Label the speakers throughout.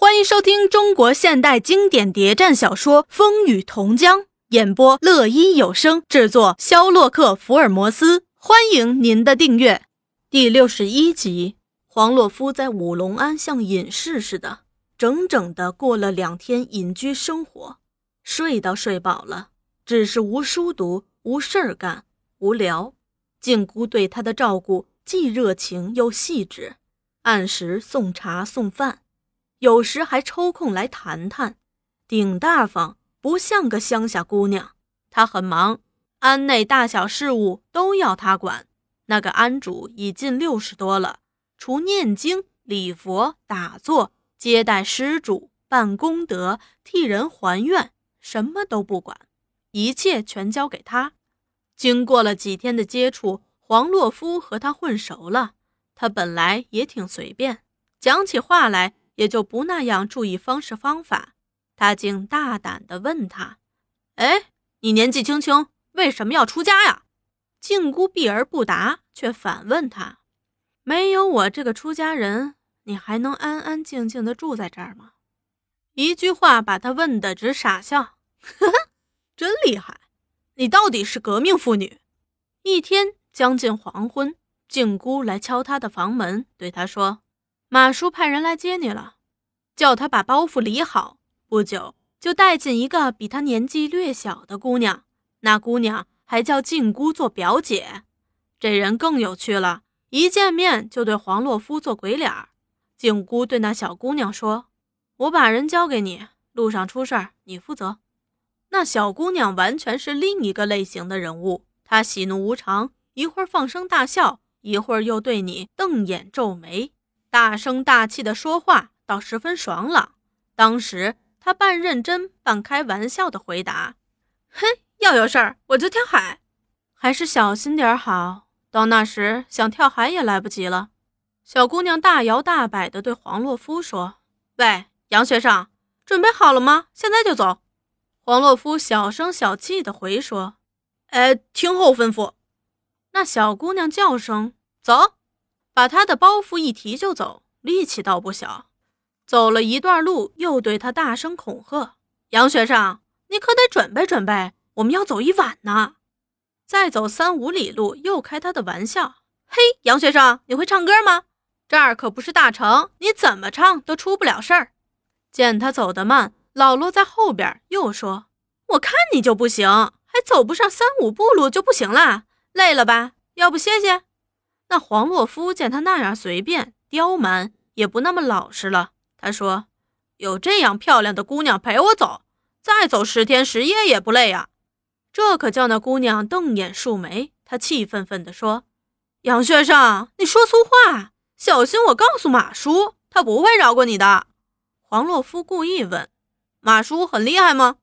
Speaker 1: 欢迎收听中国现代经典谍战小说《风雨同江》，演播：乐一有声，制作：肖洛克·福尔摩斯。欢迎您的订阅。第六十一集，黄洛夫在五龙庵像隐士似的，整整的过了两天隐居生活，睡倒睡饱了，只是无书读，无事儿干，无聊。静姑对他的照顾既热情又细致，按时送茶送饭。有时还抽空来谈谈，顶大方，不像个乡下姑娘。她很忙，庵内大小事务都要她管。那个庵主已近六十多了，除念经、礼佛、打坐、接待施主、办功德、替人还愿，什么都不管，一切全交给他。经过了几天的接触，黄洛夫和他混熟了。他本来也挺随便，讲起话来。也就不那样注意方式方法，他竟大胆地问他：“哎，你年纪轻轻，为什么要出家呀？”静姑避而不答，却反问他：“没有我这个出家人，你还能安安静静地住在这儿吗？”一句话把他问得直傻笑，呵呵，真厉害！你到底是革命妇女？一天将近黄昏，静姑来敲他的房门，对他说。马叔派人来接你了，叫他把包袱理好。不久就带进一个比他年纪略小的姑娘，那姑娘还叫静姑做表姐。这人更有趣了，一见面就对黄洛夫做鬼脸。静姑对那小姑娘说：“我把人交给你，路上出事儿你负责。”那小姑娘完全是另一个类型的人物，她喜怒无常，一会儿放声大笑，一会儿又对你瞪眼皱眉。大声大气的说话倒十分爽朗。当时他半认真半开玩笑的回答：“嘿，要有事儿我就跳海，还是小心点好。到那时想跳海也来不及了。”小姑娘大摇大摆地对黄洛夫说：“喂，杨学生，准备好了吗？现在就走。”黄洛夫小声小气地回说：“哎，听候吩咐。”那小姑娘叫声：“走。”把他的包袱一提就走，力气倒不小。走了一段路，又对他大声恐吓：“杨学生，你可得准备准备，我们要走一晚呢。”再走三五里路，又开他的玩笑：“嘿，杨学生，你会唱歌吗？这儿可不是大城，你怎么唱都出不了事儿。”见他走得慢，老罗在后边又说：“我看你就不行，还走不上三五步路就不行了，累了吧？要不歇歇？”那黄洛夫见他那样随便刁蛮，也不那么老实了。他说：“有这样漂亮的姑娘陪我走，再走十天十夜也不累啊。”这可叫那姑娘瞪眼竖眉。他气愤愤地说：“杨学生，你说粗话，小心我告诉马叔，他不会饶过你的。”黄洛夫故意问：“马叔很厉害吗？”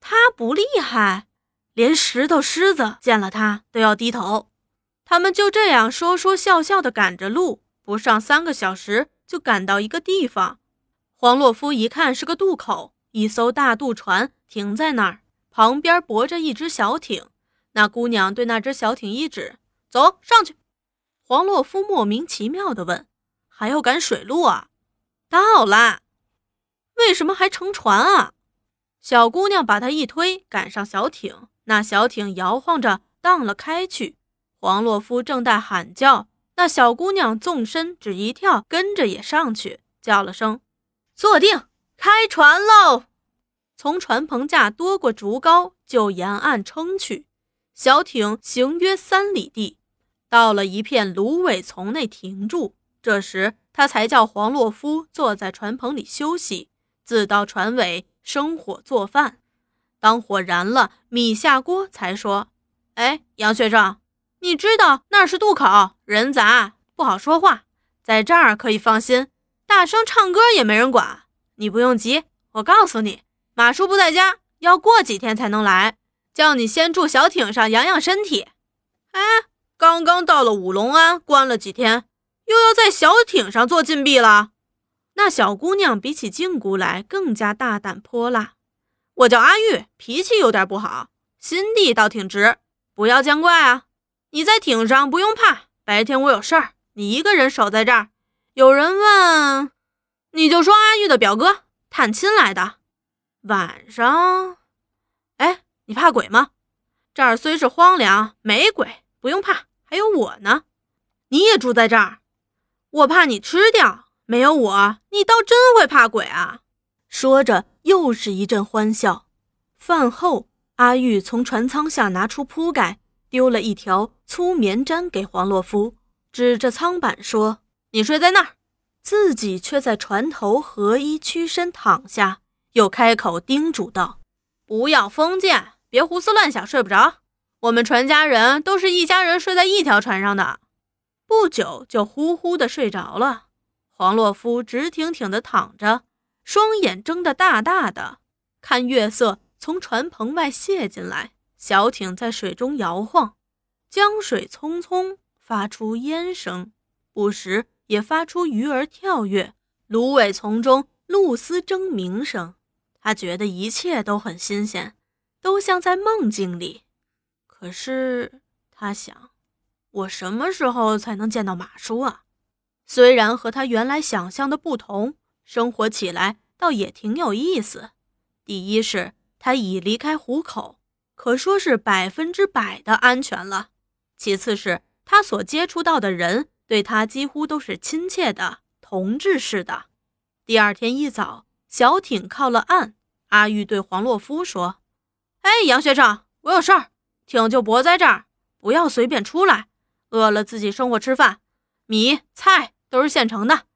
Speaker 1: 他不厉害，连石头狮子见了他都要低头。他们就这样说说笑笑的赶着路，不上三个小时就赶到一个地方。黄洛夫一看是个渡口，一艘大渡船停在那儿，旁边泊着一只小艇。那姑娘对那只小艇一指：“走上去。”黄洛夫莫名其妙地问：“还要赶水路啊？”“到啦。”“为什么还乘船啊？”小姑娘把他一推，赶上小艇。那小艇摇晃着荡了开去。黄洛夫正在喊叫，那小姑娘纵身只一跳，跟着也上去，叫了声：“坐定，开船喽！”从船棚架多过竹篙，就沿岸撑去。小艇行约三里地，到了一片芦苇丛内停住。这时，他才叫黄洛夫坐在船棚里休息，自到船尾生火做饭。当火燃了，米下锅，才说：“哎，杨学生。”你知道那是渡口，人杂，不好说话。在这儿可以放心，大声唱歌也没人管。你不用急，我告诉你，马叔不在家，要过几天才能来。叫你先住小艇上养养身体。哎，刚刚到了五龙庵，关了几天，又要在小艇上做禁闭了。那小姑娘比起静姑来更加大胆泼辣。我叫阿玉，脾气有点不好，心地倒挺直，不要见怪啊。你在艇上不用怕，白天我有事儿，你一个人守在这儿。有人问你就说阿玉的表哥探亲来的，晚上，哎，你怕鬼吗？这儿虽是荒凉，没鬼，不用怕，还有我呢。你也住在这儿，我怕你吃掉，没有我，你倒真会怕鬼啊！说着，又是一阵欢笑。饭后，阿玉从船舱下拿出铺盖，丢了一条粗棉毡给黄洛夫，指着舱板说：“你睡在那儿。”自己却在船头合衣屈身躺下，又开口叮嘱道：“不要封建，别胡思乱想，睡不着。我们船家人都是一家人，睡在一条船上的。”不久就呼呼的睡着了。黄洛夫直挺挺的躺着，双眼睁得大大的，看月色从船棚外泻进来，小艇在水中摇晃，江水匆匆，发出烟声，不时。也发出鱼儿跳跃、芦苇丛中露丝争鸣声。他觉得一切都很新鲜，都像在梦境里。可是他想，我什么时候才能见到马叔啊？虽然和他原来想象的不同，生活起来倒也挺有意思。第一是，他已离开虎口，可说是百分之百的安全了；其次是他所接触到的人。对他几乎都是亲切的同志似的。第二天一早，小艇靠了岸，阿玉对黄洛夫说：“哎，杨学长，我有事儿，艇就泊在这儿，不要随便出来。饿了自己生火吃饭，米菜都是现成的。”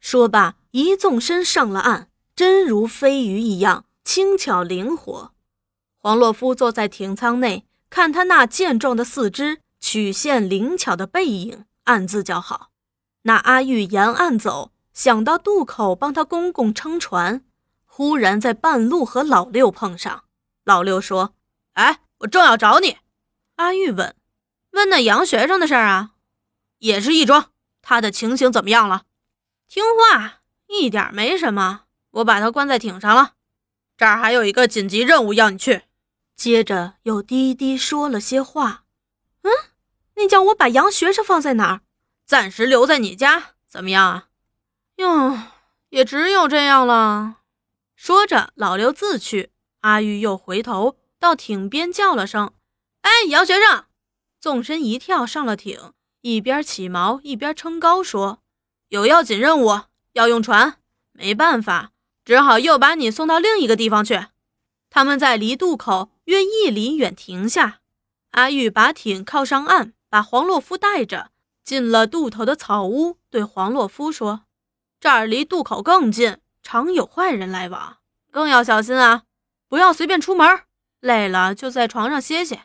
Speaker 1: 说罢，一纵身上了岸，真如飞鱼一样轻巧灵活。黄洛夫坐在艇舱内，看他那健壮的四肢，曲线灵巧的背影。暗自叫好。那阿玉沿岸走，想到渡口帮他公公撑船，忽然在半路和老六碰上。老六说：“哎，我正要找你。”阿玉问：“问那杨学生的事儿啊？也是一桩，他的情形怎么样了？听话，一点没什么。我把他关在艇上了。这儿还有一个紧急任务要你去。”接着又低低说了些话。嗯。你叫我把杨学生放在哪儿？暂时留在你家，怎么样啊？哟，也只有这样了。说着，老刘自去。阿玉又回头到艇边叫了声：“哎，杨学生！”纵身一跳上了艇，一边起锚一边撑高说：“有要紧任务要用船，没办法，只好又把你送到另一个地方去。”他们在离渡口约一里远停下，阿玉把艇靠上岸。把黄洛夫带着进了渡头的草屋，对黄洛夫说：“这儿离渡口更近，常有坏人来往，更要小心啊！不要随便出门，累了就在床上歇歇。”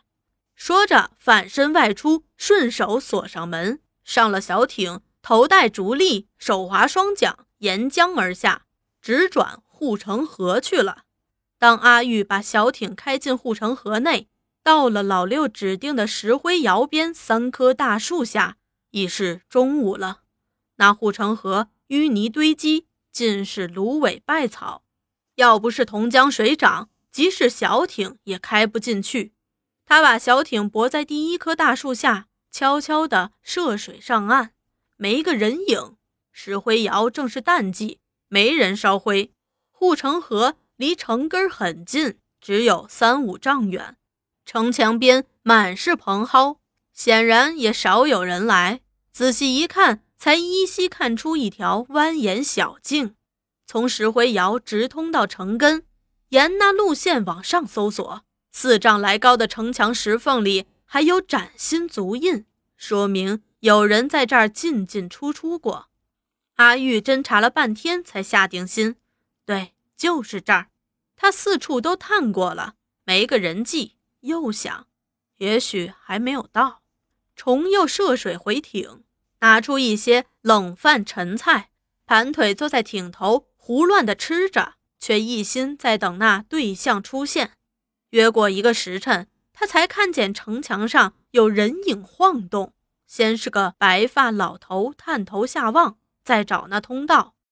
Speaker 1: 说着，反身外出，顺手锁上门，上了小艇，头戴竹笠，手划双桨，沿江而下，直转护城河去了。当阿玉把小艇开进护城河内。到了老六指定的石灰窑边三棵大树下，已是中午了。那护城河淤泥堆积，尽是芦苇败草，要不是同江水涨，即使小艇也开不进去。他把小艇泊在第一棵大树下，悄悄地涉水上岸，没个人影。石灰窑正是淡季，没人烧灰。护城河离城根很近，只有三五丈远。城墙边满是蓬蒿，显然也少有人来。仔细一看，才依稀看出一条蜿蜒小径，从石灰窑直通到城根。沿那路线往上搜索，四丈来高的城墙石缝里还有崭新足印，说明有人在这儿进进出出过。阿玉侦查了半天，才下定心，对，就是这儿。他四处都探过了，没个人迹。又想，也许还没有到，重又涉水回艇，拿出一些冷饭陈菜，盘腿坐在艇头胡乱地吃着，却一心在等那对象出现。约过一个时辰，他才看见城墙上有人影晃动，先是个白发老头探头下望，再找那通道，